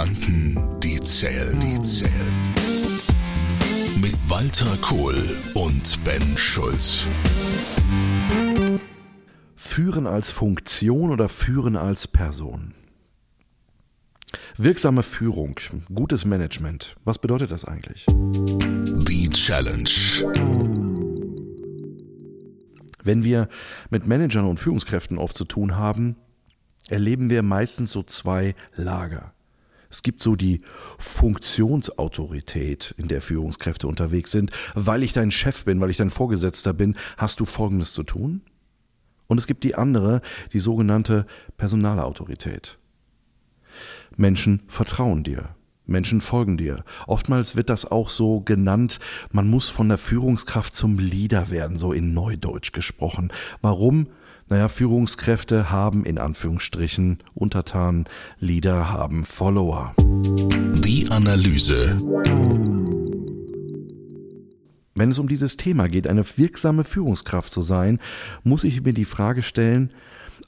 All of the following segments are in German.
Gedanken, die zählen, die zählen. Mit Walter Kohl und Ben Schulz. Führen als Funktion oder Führen als Person? Wirksame Führung, gutes Management. Was bedeutet das eigentlich? Die Challenge. Wenn wir mit Managern und Führungskräften oft zu tun haben, erleben wir meistens so zwei Lager. Es gibt so die Funktionsautorität, in der Führungskräfte unterwegs sind. Weil ich dein Chef bin, weil ich dein Vorgesetzter bin, hast du Folgendes zu tun. Und es gibt die andere, die sogenannte Personalautorität. Menschen vertrauen dir. Menschen folgen dir. Oftmals wird das auch so genannt, man muss von der Führungskraft zum Leader werden, so in Neudeutsch gesprochen. Warum? Naja, Führungskräfte haben in Anführungsstrichen Untertanen, Leader haben Follower. Die Analyse. Wenn es um dieses Thema geht, eine wirksame Führungskraft zu sein, muss ich mir die Frage stellen,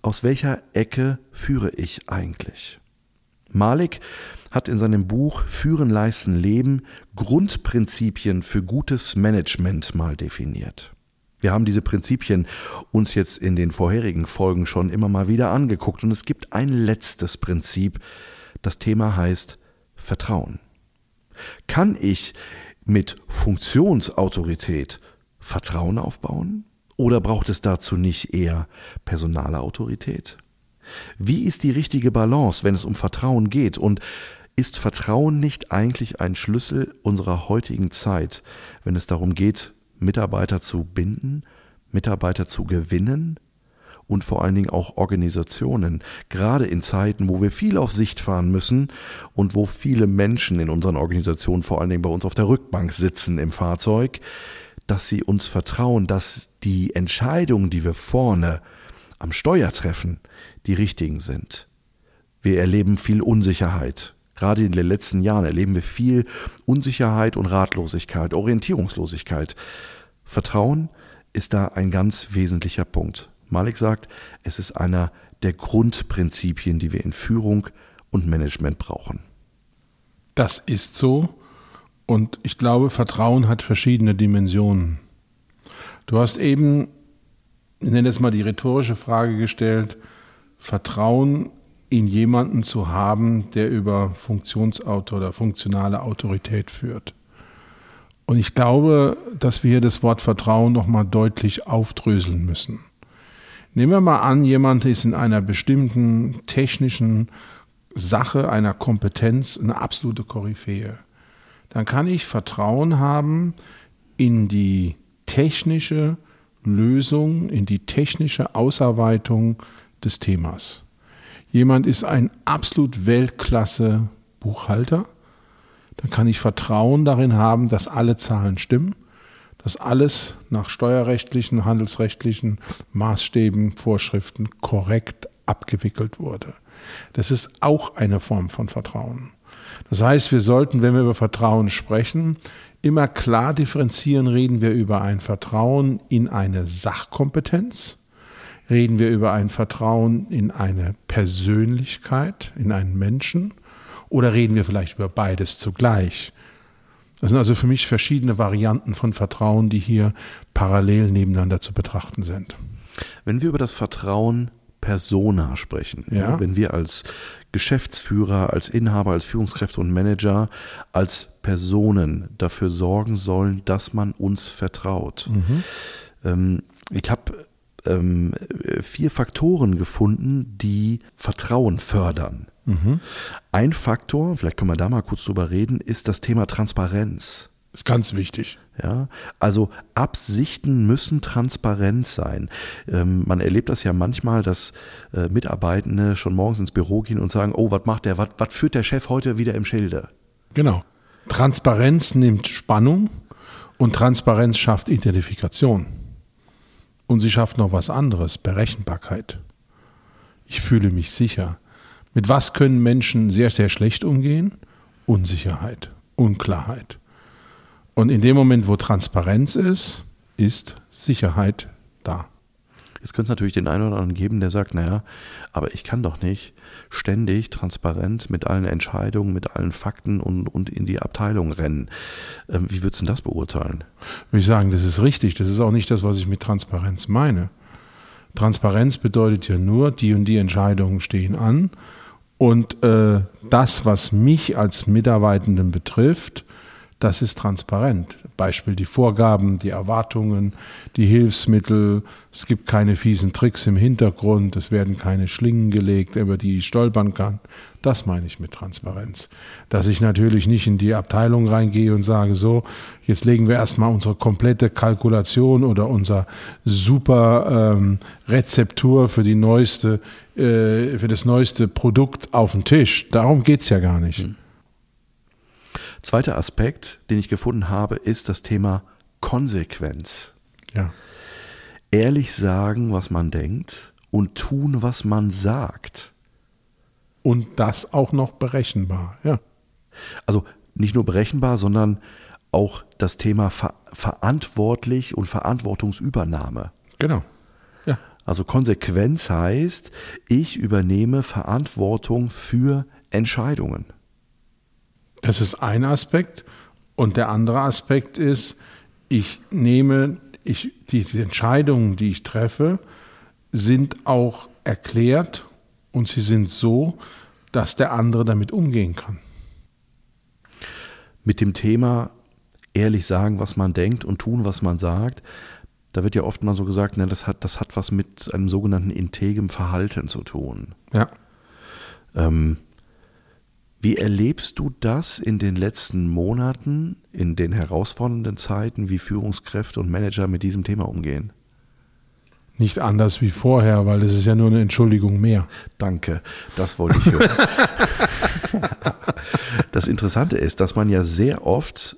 aus welcher Ecke führe ich eigentlich? Malik hat in seinem Buch Führen, Leisten, Leben Grundprinzipien für gutes Management mal definiert. Wir haben diese Prinzipien uns jetzt in den vorherigen Folgen schon immer mal wieder angeguckt und es gibt ein letztes Prinzip. Das Thema heißt Vertrauen. Kann ich mit Funktionsautorität Vertrauen aufbauen? Oder braucht es dazu nicht eher personale Autorität? Wie ist die richtige Balance, wenn es um Vertrauen geht? Und ist Vertrauen nicht eigentlich ein Schlüssel unserer heutigen Zeit, wenn es darum geht, Mitarbeiter zu binden, Mitarbeiter zu gewinnen und vor allen Dingen auch Organisationen, gerade in Zeiten, wo wir viel auf Sicht fahren müssen und wo viele Menschen in unseren Organisationen, vor allen Dingen bei uns auf der Rückbank sitzen im Fahrzeug, dass sie uns vertrauen, dass die Entscheidungen, die wir vorne am Steuer treffen, die richtigen sind. Wir erleben viel Unsicherheit. Gerade in den letzten Jahren erleben wir viel Unsicherheit und Ratlosigkeit, Orientierungslosigkeit. Vertrauen ist da ein ganz wesentlicher Punkt. Malik sagt, es ist einer der Grundprinzipien, die wir in Führung und Management brauchen. Das ist so. Und ich glaube, Vertrauen hat verschiedene Dimensionen. Du hast eben, ich nenne es mal die rhetorische Frage gestellt, Vertrauen in jemanden zu haben, der über Funktionsauto oder funktionale Autorität führt. Und ich glaube, dass wir hier das Wort Vertrauen nochmal deutlich aufdröseln müssen. Nehmen wir mal an, jemand ist in einer bestimmten technischen Sache, einer Kompetenz eine absolute Koryphäe. Dann kann ich Vertrauen haben in die technische Lösung, in die technische Ausarbeitung des Themas. Jemand ist ein absolut Weltklasse Buchhalter, dann kann ich Vertrauen darin haben, dass alle Zahlen stimmen, dass alles nach steuerrechtlichen, handelsrechtlichen Maßstäben, Vorschriften korrekt abgewickelt wurde. Das ist auch eine Form von Vertrauen. Das heißt, wir sollten, wenn wir über Vertrauen sprechen, immer klar differenzieren, reden wir über ein Vertrauen in eine Sachkompetenz, reden wir über ein Vertrauen in eine Persönlichkeit, in einen Menschen oder reden wir vielleicht über beides zugleich? Das sind also für mich verschiedene Varianten von Vertrauen, die hier parallel nebeneinander zu betrachten sind. Wenn wir über das Vertrauen Persona sprechen, ja. wenn wir als Geschäftsführer, als Inhaber, als Führungskräfte und Manager, als Personen dafür sorgen sollen, dass man uns vertraut. Mhm. Ähm, ich habe ähm, vier Faktoren gefunden, die Vertrauen fördern. Mhm. Ein Faktor, vielleicht können wir da mal kurz drüber reden, ist das Thema Transparenz. Ist ganz wichtig. Ja, also Absichten müssen transparent sein. Ähm, man erlebt das ja manchmal, dass äh, Mitarbeitende schon morgens ins Büro gehen und sagen, oh, was macht der, was führt der Chef heute wieder im Schilde? Genau. Transparenz nimmt Spannung und Transparenz schafft Identifikation. Und sie schafft noch was anderes, Berechenbarkeit. Ich fühle mich sicher. Mit was können Menschen sehr, sehr schlecht umgehen? Unsicherheit, Unklarheit. Und in dem Moment, wo Transparenz ist, ist Sicherheit. Jetzt könnte es natürlich den einen oder anderen geben, der sagt, naja, aber ich kann doch nicht ständig transparent mit allen Entscheidungen, mit allen Fakten und, und in die Abteilung rennen. Ähm, wie würdest du das beurteilen? Würde ich sagen, das ist richtig. Das ist auch nicht das, was ich mit Transparenz meine. Transparenz bedeutet ja nur, die und die Entscheidungen stehen an. Und äh, das, was mich als Mitarbeitenden betrifft, das ist transparent. Beispiel die Vorgaben, die Erwartungen, die Hilfsmittel. Es gibt keine fiesen Tricks im Hintergrund. Es werden keine Schlingen gelegt, über die ich stolpern kann. Das meine ich mit Transparenz. Dass ich natürlich nicht in die Abteilung reingehe und sage, so, jetzt legen wir erstmal unsere komplette Kalkulation oder unser super ähm, Rezeptur für die neueste, äh, für das neueste Produkt auf den Tisch. Darum geht es ja gar nicht. Hm. Zweiter Aspekt, den ich gefunden habe, ist das Thema Konsequenz. Ja. Ehrlich sagen, was man denkt und tun, was man sagt. Und das auch noch berechenbar, ja. Also nicht nur berechenbar, sondern auch das Thema ver verantwortlich und Verantwortungsübernahme. Genau. Ja. Also Konsequenz heißt, ich übernehme Verantwortung für Entscheidungen. Das ist ein Aspekt. Und der andere Aspekt ist, ich nehme, ich, diese Entscheidungen, die ich treffe, sind auch erklärt und sie sind so, dass der andere damit umgehen kann. Mit dem Thema ehrlich sagen, was man denkt und tun, was man sagt, da wird ja oft mal so gesagt, ne, das, hat, das hat was mit einem sogenannten integem Verhalten zu tun. Ja. Ähm, wie erlebst du das in den letzten Monaten, in den herausfordernden Zeiten, wie Führungskräfte und Manager mit diesem Thema umgehen? Nicht anders wie vorher, weil das ist ja nur eine Entschuldigung mehr. Danke, das wollte ich hören. das Interessante ist, dass man ja sehr oft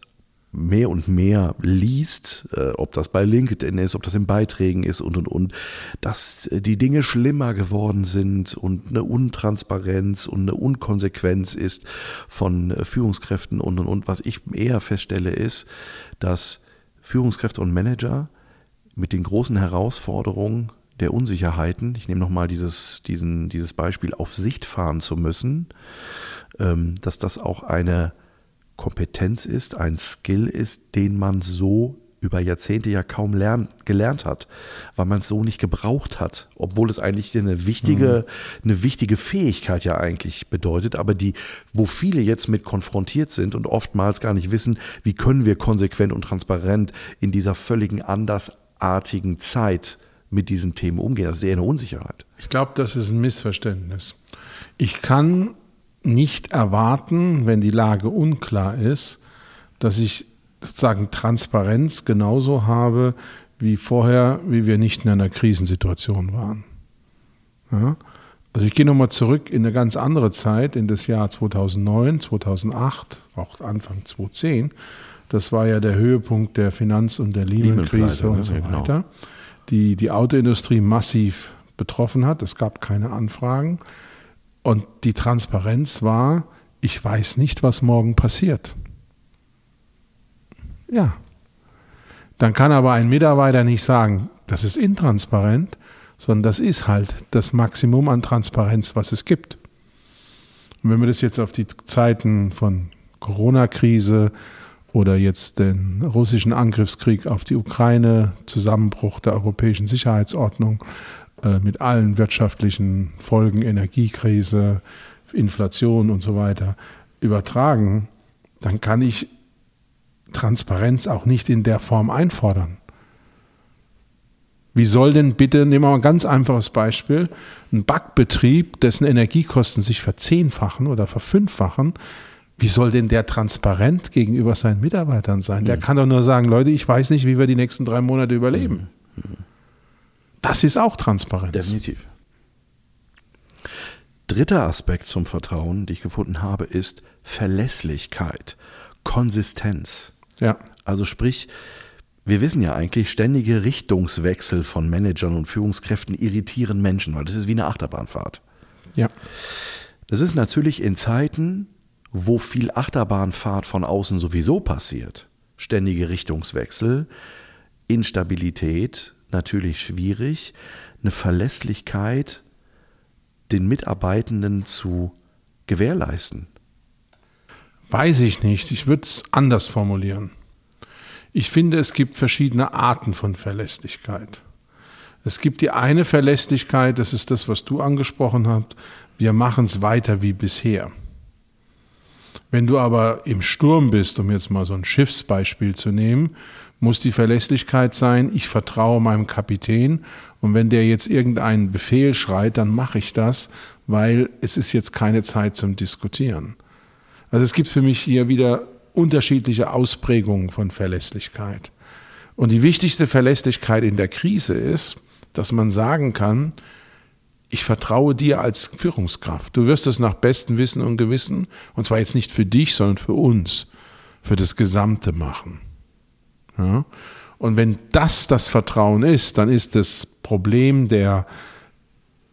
mehr und mehr liest, äh, ob das bei LinkedIn ist, ob das in Beiträgen ist und und und, dass äh, die Dinge schlimmer geworden sind und eine Untransparenz und eine Unkonsequenz ist von äh, Führungskräften und und und. Was ich eher feststelle ist, dass Führungskräfte und Manager mit den großen Herausforderungen der Unsicherheiten, ich nehme nochmal dieses, diesen, dieses Beispiel, auf Sicht fahren zu müssen, ähm, dass das auch eine Kompetenz ist, ein Skill ist, den man so über Jahrzehnte ja kaum lern, gelernt hat, weil man es so nicht gebraucht hat, obwohl es eigentlich eine wichtige, mhm. eine wichtige Fähigkeit ja eigentlich bedeutet, aber die, wo viele jetzt mit konfrontiert sind und oftmals gar nicht wissen, wie können wir konsequent und transparent in dieser völligen andersartigen Zeit mit diesen Themen umgehen. Das ist eher eine Unsicherheit. Ich glaube, das ist ein Missverständnis. Ich kann nicht erwarten, wenn die Lage unklar ist, dass ich sozusagen Transparenz genauso habe wie vorher, wie wir nicht in einer Krisensituation waren. Ja? Also ich gehe nochmal zurück in eine ganz andere Zeit, in das Jahr 2009, 2008, auch Anfang 2010. Das war ja der Höhepunkt der Finanz- und der Lehman-Krise und so genau. weiter, die die Autoindustrie massiv betroffen hat. Es gab keine Anfragen. Und die Transparenz war, ich weiß nicht, was morgen passiert. Ja. Dann kann aber ein Mitarbeiter nicht sagen, das ist intransparent, sondern das ist halt das Maximum an Transparenz, was es gibt. Und wenn wir das jetzt auf die Zeiten von Corona-Krise oder jetzt den russischen Angriffskrieg auf die Ukraine, Zusammenbruch der europäischen Sicherheitsordnung äh, mit allen wirtschaftlichen Folgen, Energiekrise, Inflation und so weiter, übertragen, dann kann ich Transparenz auch nicht in der Form einfordern. Wie soll denn bitte, nehmen wir mal ein ganz einfaches Beispiel, ein Backbetrieb, dessen Energiekosten sich verzehnfachen oder verfünffachen, wie soll denn der transparent gegenüber seinen Mitarbeitern sein? Der mhm. kann doch nur sagen, Leute, ich weiß nicht, wie wir die nächsten drei Monate überleben. Mhm. mhm. Das ist auch Transparenz. Definitiv. Dritter Aspekt zum Vertrauen, den ich gefunden habe, ist Verlässlichkeit, Konsistenz. Ja. Also sprich, wir wissen ja eigentlich, ständige Richtungswechsel von Managern und Führungskräften irritieren Menschen, weil das ist wie eine Achterbahnfahrt. Ja. Das ist natürlich in Zeiten, wo viel Achterbahnfahrt von außen sowieso passiert, ständige Richtungswechsel, Instabilität, natürlich schwierig. eine Verlässlichkeit den Mitarbeitenden zu gewährleisten? Weiß ich nicht. Ich würde es anders formulieren. Ich finde, es gibt verschiedene Arten von Verlässlichkeit. Es gibt die eine Verlässlichkeit, das ist das, was du angesprochen hast. Wir machen es weiter wie bisher. Wenn du aber im Sturm bist, um jetzt mal so ein Schiffsbeispiel zu nehmen, muss die Verlässlichkeit sein, ich vertraue meinem Kapitän und wenn der jetzt irgendeinen Befehl schreit, dann mache ich das, weil es ist jetzt keine Zeit zum Diskutieren. Also es gibt für mich hier wieder unterschiedliche Ausprägungen von Verlässlichkeit. Und die wichtigste Verlässlichkeit in der Krise ist, dass man sagen kann, ich vertraue dir als Führungskraft. Du wirst es nach bestem Wissen und Gewissen, und zwar jetzt nicht für dich, sondern für uns, für das Gesamte machen. Ja? Und wenn das das Vertrauen ist, dann ist das Problem der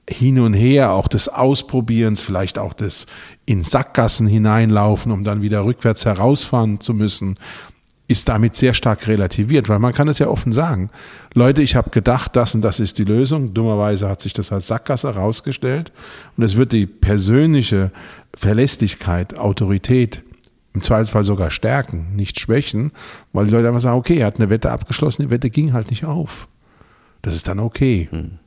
hin und her, auch des Ausprobierens, vielleicht auch des in Sackgassen hineinlaufen, um dann wieder rückwärts herausfahren zu müssen, ist damit sehr stark relativiert, weil man kann es ja offen sagen. Leute, ich habe gedacht, das und das ist die Lösung. Dummerweise hat sich das als Sackgasse herausgestellt. Und es wird die persönliche Verlässlichkeit, Autorität im Zweifelsfall sogar stärken, nicht schwächen, weil die Leute einfach sagen, okay, er hat eine Wette abgeschlossen, die Wette ging halt nicht auf. Das ist dann okay. Hm.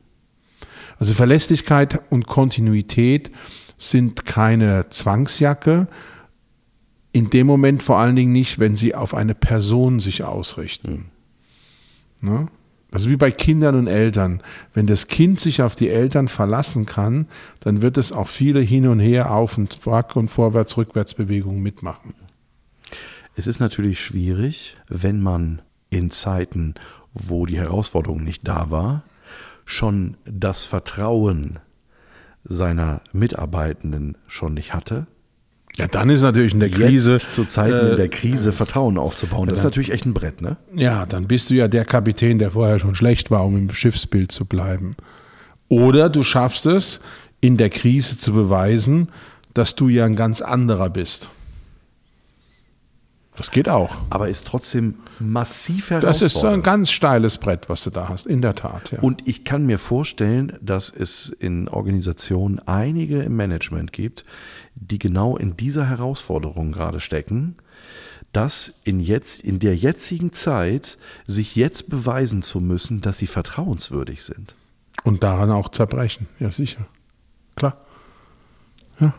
Also Verlässlichkeit und Kontinuität sind keine Zwangsjacke, in dem Moment vor allen Dingen nicht, wenn sie auf eine Person sich ausrichten. Ne? Also wie bei Kindern und Eltern. Wenn das Kind sich auf die Eltern verlassen kann, dann wird es auch viele hin und her auf und Back- und Vorwärts-Rückwärts-Bewegungen mitmachen. Es ist natürlich schwierig, wenn man in Zeiten, wo die Herausforderung nicht da war, schon das Vertrauen seiner Mitarbeitenden schon nicht hatte, ja, dann ist natürlich in der Krise. Jetzt zu Zeiten äh, in der Krise Vertrauen aufzubauen, das ist natürlich echt ein Brett, ne? Ja, dann bist du ja der Kapitän, der vorher schon schlecht war, um im Schiffsbild zu bleiben. Oder du schaffst es, in der Krise zu beweisen, dass du ja ein ganz anderer bist. Das geht auch. Aber ist trotzdem massiv herausfordernd. Das ist ein ganz steiles Brett, was du da hast, in der Tat. Ja. Und ich kann mir vorstellen, dass es in Organisationen einige im Management gibt, die genau in dieser Herausforderung gerade stecken, dass in, jetzt, in der jetzigen Zeit sich jetzt beweisen zu müssen, dass sie vertrauenswürdig sind. Und daran auch zerbrechen, ja sicher. Klar. Ja.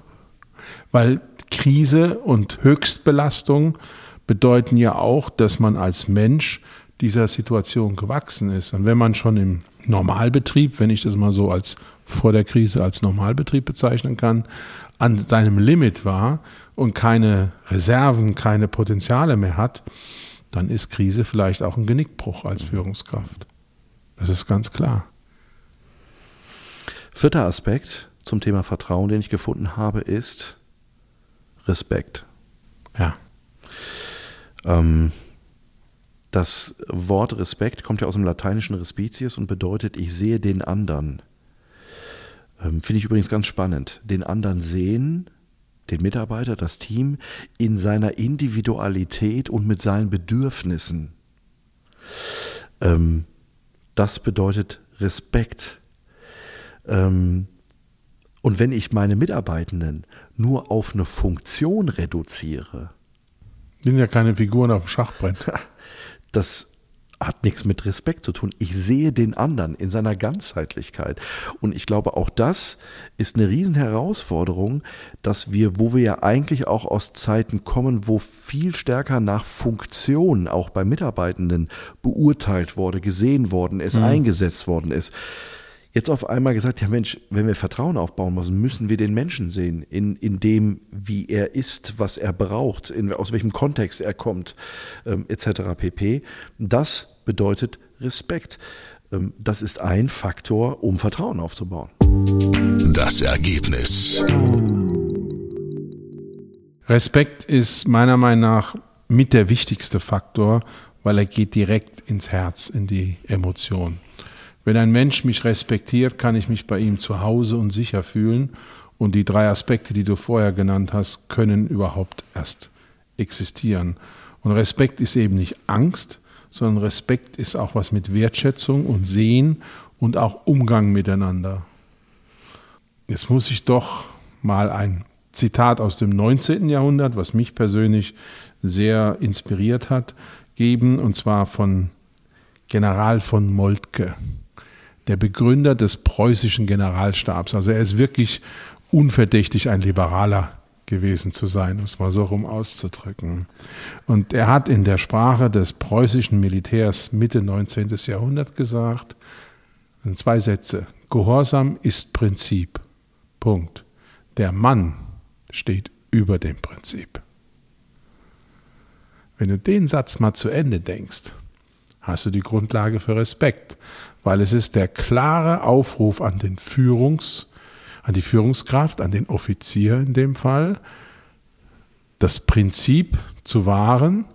Weil Krise und Höchstbelastung bedeuten ja auch, dass man als Mensch dieser Situation gewachsen ist. Und wenn man schon im Normalbetrieb, wenn ich das mal so als vor der Krise als Normalbetrieb bezeichnen kann, an seinem Limit war und keine Reserven, keine Potenziale mehr hat, dann ist Krise vielleicht auch ein Genickbruch als Führungskraft. Das ist ganz klar. Vierter Aspekt zum Thema Vertrauen, den ich gefunden habe, ist Respekt. Ja. Ähm, das Wort Respekt kommt ja aus dem lateinischen Respicius und bedeutet, ich sehe den anderen. Ähm, Finde ich übrigens ganz spannend. Den anderen sehen, den Mitarbeiter, das Team, in seiner Individualität und mit seinen Bedürfnissen. Ähm, das bedeutet Respekt. Ähm, und wenn ich meine Mitarbeitenden nur auf eine Funktion reduziere, sind ja keine Figuren auf dem Schachbrett. Das hat nichts mit Respekt zu tun. Ich sehe den anderen in seiner Ganzheitlichkeit. Und ich glaube, auch das ist eine Riesenherausforderung, dass wir, wo wir ja eigentlich auch aus Zeiten kommen, wo viel stärker nach Funktion auch bei Mitarbeitenden beurteilt wurde, gesehen worden ist, mhm. eingesetzt worden ist, jetzt auf einmal gesagt, ja Mensch, wenn wir Vertrauen aufbauen müssen, müssen wir den Menschen sehen, in, in dem, wie er ist, was er braucht, in, aus welchem Kontext er kommt, ähm, etc. pp. Das bedeutet Respekt. Ähm, das ist ein Faktor, um Vertrauen aufzubauen. Das Ergebnis. Respekt ist meiner Meinung nach mit der wichtigste Faktor, weil er geht direkt ins Herz, in die Emotion. Wenn ein Mensch mich respektiert, kann ich mich bei ihm zu Hause und sicher fühlen. Und die drei Aspekte, die du vorher genannt hast, können überhaupt erst existieren. Und Respekt ist eben nicht Angst, sondern Respekt ist auch was mit Wertschätzung und Sehen und auch Umgang miteinander. Jetzt muss ich doch mal ein Zitat aus dem 19. Jahrhundert, was mich persönlich sehr inspiriert hat, geben, und zwar von General von Moltke, der Begründer des preußischen Generalstabs. Also er ist wirklich unverdächtig ein Liberaler gewesen zu sein, um es mal so rum auszudrücken. Und er hat in der Sprache des preußischen Militärs Mitte 19. Jahrhundert gesagt, in zwei Sätze, Gehorsam ist Prinzip. Punkt. Der Mann steht über dem Prinzip. Wenn du den Satz mal zu Ende denkst, hast du die Grundlage für Respekt, weil es ist der klare Aufruf an den Führungs, an die Führungskraft, an den Offizier in dem Fall, das Prinzip zu wahren,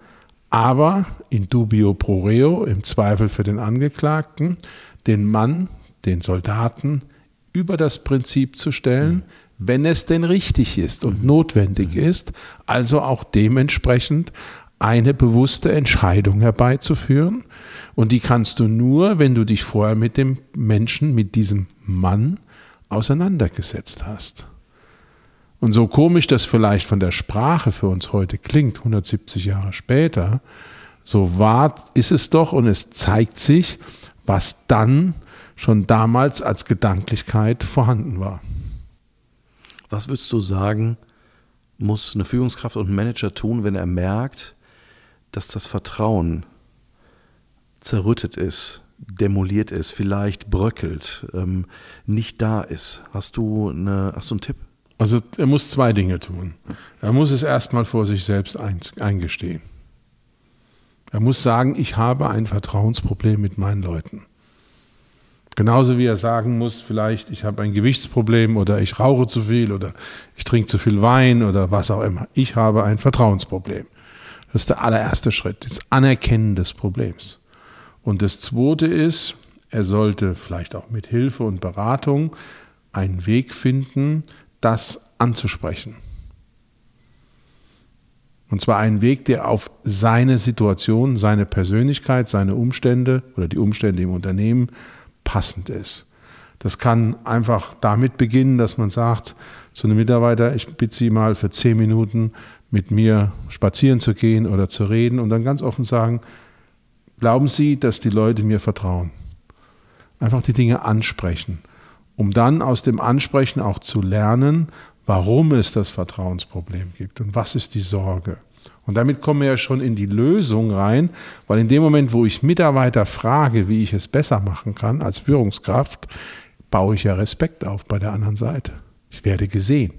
aber in dubio pro reo, im Zweifel für den Angeklagten, den Mann, den Soldaten über das Prinzip zu stellen, mhm. wenn es denn richtig ist und notwendig mhm. ist, also auch dementsprechend eine bewusste Entscheidung herbeizuführen. Und die kannst du nur, wenn du dich vorher mit dem Menschen, mit diesem Mann auseinandergesetzt hast. Und so komisch das vielleicht von der Sprache für uns heute klingt, 170 Jahre später, so wahr ist es doch und es zeigt sich, was dann schon damals als Gedanklichkeit vorhanden war. Was würdest du sagen, muss eine Führungskraft und ein Manager tun, wenn er merkt, dass das Vertrauen zerrüttet ist, demoliert ist, vielleicht bröckelt, ähm, nicht da ist. Hast du, eine, hast du einen Tipp? Also er muss zwei Dinge tun. Er muss es erstmal vor sich selbst eingestehen. Er muss sagen, ich habe ein Vertrauensproblem mit meinen Leuten. Genauso wie er sagen muss, vielleicht ich habe ein Gewichtsproblem oder ich rauche zu viel oder ich trinke zu viel Wein oder was auch immer. Ich habe ein Vertrauensproblem. Das ist der allererste Schritt, das Anerkennen des Problems. Und das Zweite ist, er sollte vielleicht auch mit Hilfe und Beratung einen Weg finden, das anzusprechen. Und zwar einen Weg, der auf seine Situation, seine Persönlichkeit, seine Umstände oder die Umstände im Unternehmen passend ist. Das kann einfach damit beginnen, dass man sagt zu einem Mitarbeiter, ich bitte Sie mal für zehn Minuten mit mir spazieren zu gehen oder zu reden und dann ganz offen sagen, Glauben Sie, dass die Leute mir vertrauen? Einfach die Dinge ansprechen, um dann aus dem Ansprechen auch zu lernen, warum es das Vertrauensproblem gibt und was ist die Sorge. Und damit kommen wir ja schon in die Lösung rein, weil in dem Moment, wo ich Mitarbeiter frage, wie ich es besser machen kann als Führungskraft, baue ich ja Respekt auf bei der anderen Seite. Ich werde gesehen.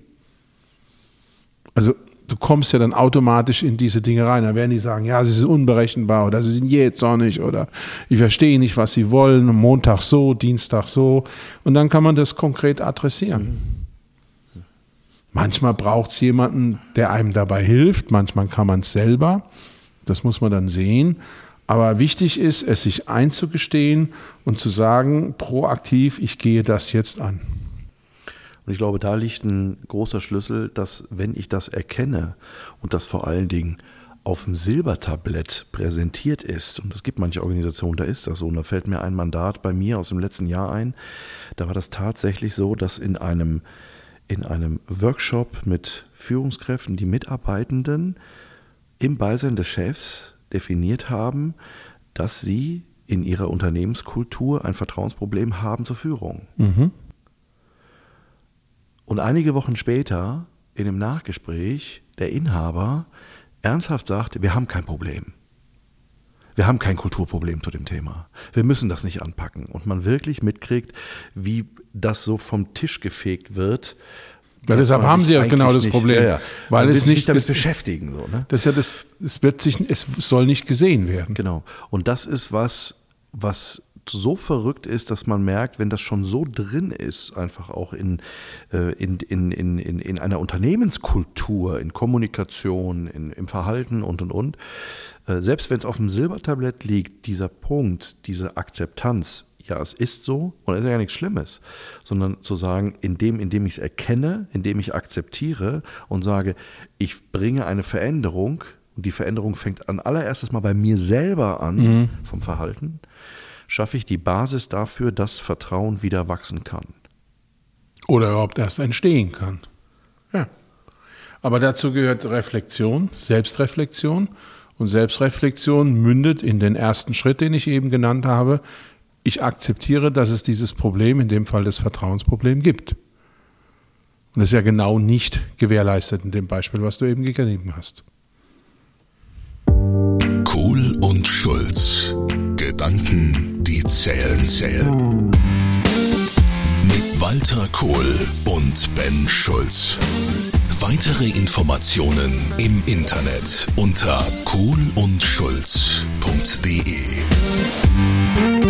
Also du kommst ja dann automatisch in diese Dinge rein. Da werden die sagen, ja, sie sind unberechenbar oder sie sind jähzornig oder ich verstehe nicht, was sie wollen, Montag so, Dienstag so. Und dann kann man das konkret adressieren. Manchmal braucht es jemanden, der einem dabei hilft, manchmal kann man es selber. Das muss man dann sehen. Aber wichtig ist, es sich einzugestehen und zu sagen, proaktiv, ich gehe das jetzt an. Und ich glaube, da liegt ein großer Schlüssel, dass wenn ich das erkenne und das vor allen Dingen auf dem Silbertablett präsentiert ist, und es gibt manche Organisationen, da ist das so, und da fällt mir ein Mandat bei mir aus dem letzten Jahr ein, da war das tatsächlich so, dass in einem, in einem Workshop mit Führungskräften die Mitarbeitenden im Beisein des Chefs definiert haben, dass sie in ihrer Unternehmenskultur ein Vertrauensproblem haben zur Führung. Mhm. Und einige Wochen später, in dem Nachgespräch, der Inhaber ernsthaft sagt, wir haben kein Problem. Wir haben kein Kulturproblem zu dem Thema. Wir müssen das nicht anpacken. Und man wirklich mitkriegt, wie das so vom Tisch gefegt wird. Ja, deshalb haben sie ja genau das nicht, Problem, ja, ja. weil es nicht damit beschäftigen so. Ne? Das ist ja das, es wird sich, es soll nicht gesehen werden. Genau. Und das ist was, was so verrückt ist, dass man merkt, wenn das schon so drin ist, einfach auch in, äh, in, in, in, in einer Unternehmenskultur, in Kommunikation, in, im Verhalten und und und, äh, selbst wenn es auf dem Silbertablett liegt, dieser Punkt, diese Akzeptanz, ja, es ist so und es ist ja nichts Schlimmes, sondern zu sagen, indem, indem ich es erkenne, indem ich akzeptiere und sage, ich bringe eine Veränderung, und die Veränderung fängt an allererstes mal bei mir selber an, mhm. vom Verhalten, schaffe ich die Basis dafür, dass Vertrauen wieder wachsen kann. Oder überhaupt erst entstehen kann. Ja. Aber dazu gehört Reflexion, Selbstreflexion. Und Selbstreflexion mündet in den ersten Schritt, den ich eben genannt habe. Ich akzeptiere, dass es dieses Problem, in dem Fall das Vertrauensproblem, gibt. Und das ist ja genau nicht gewährleistet in dem Beispiel, was du eben gegeben hast. Kohl und Schulz. Gedanken, die zählen, zählen. Mit Walter Kohl und Ben Schulz. Weitere Informationen im Internet unter kohlundschulz.de.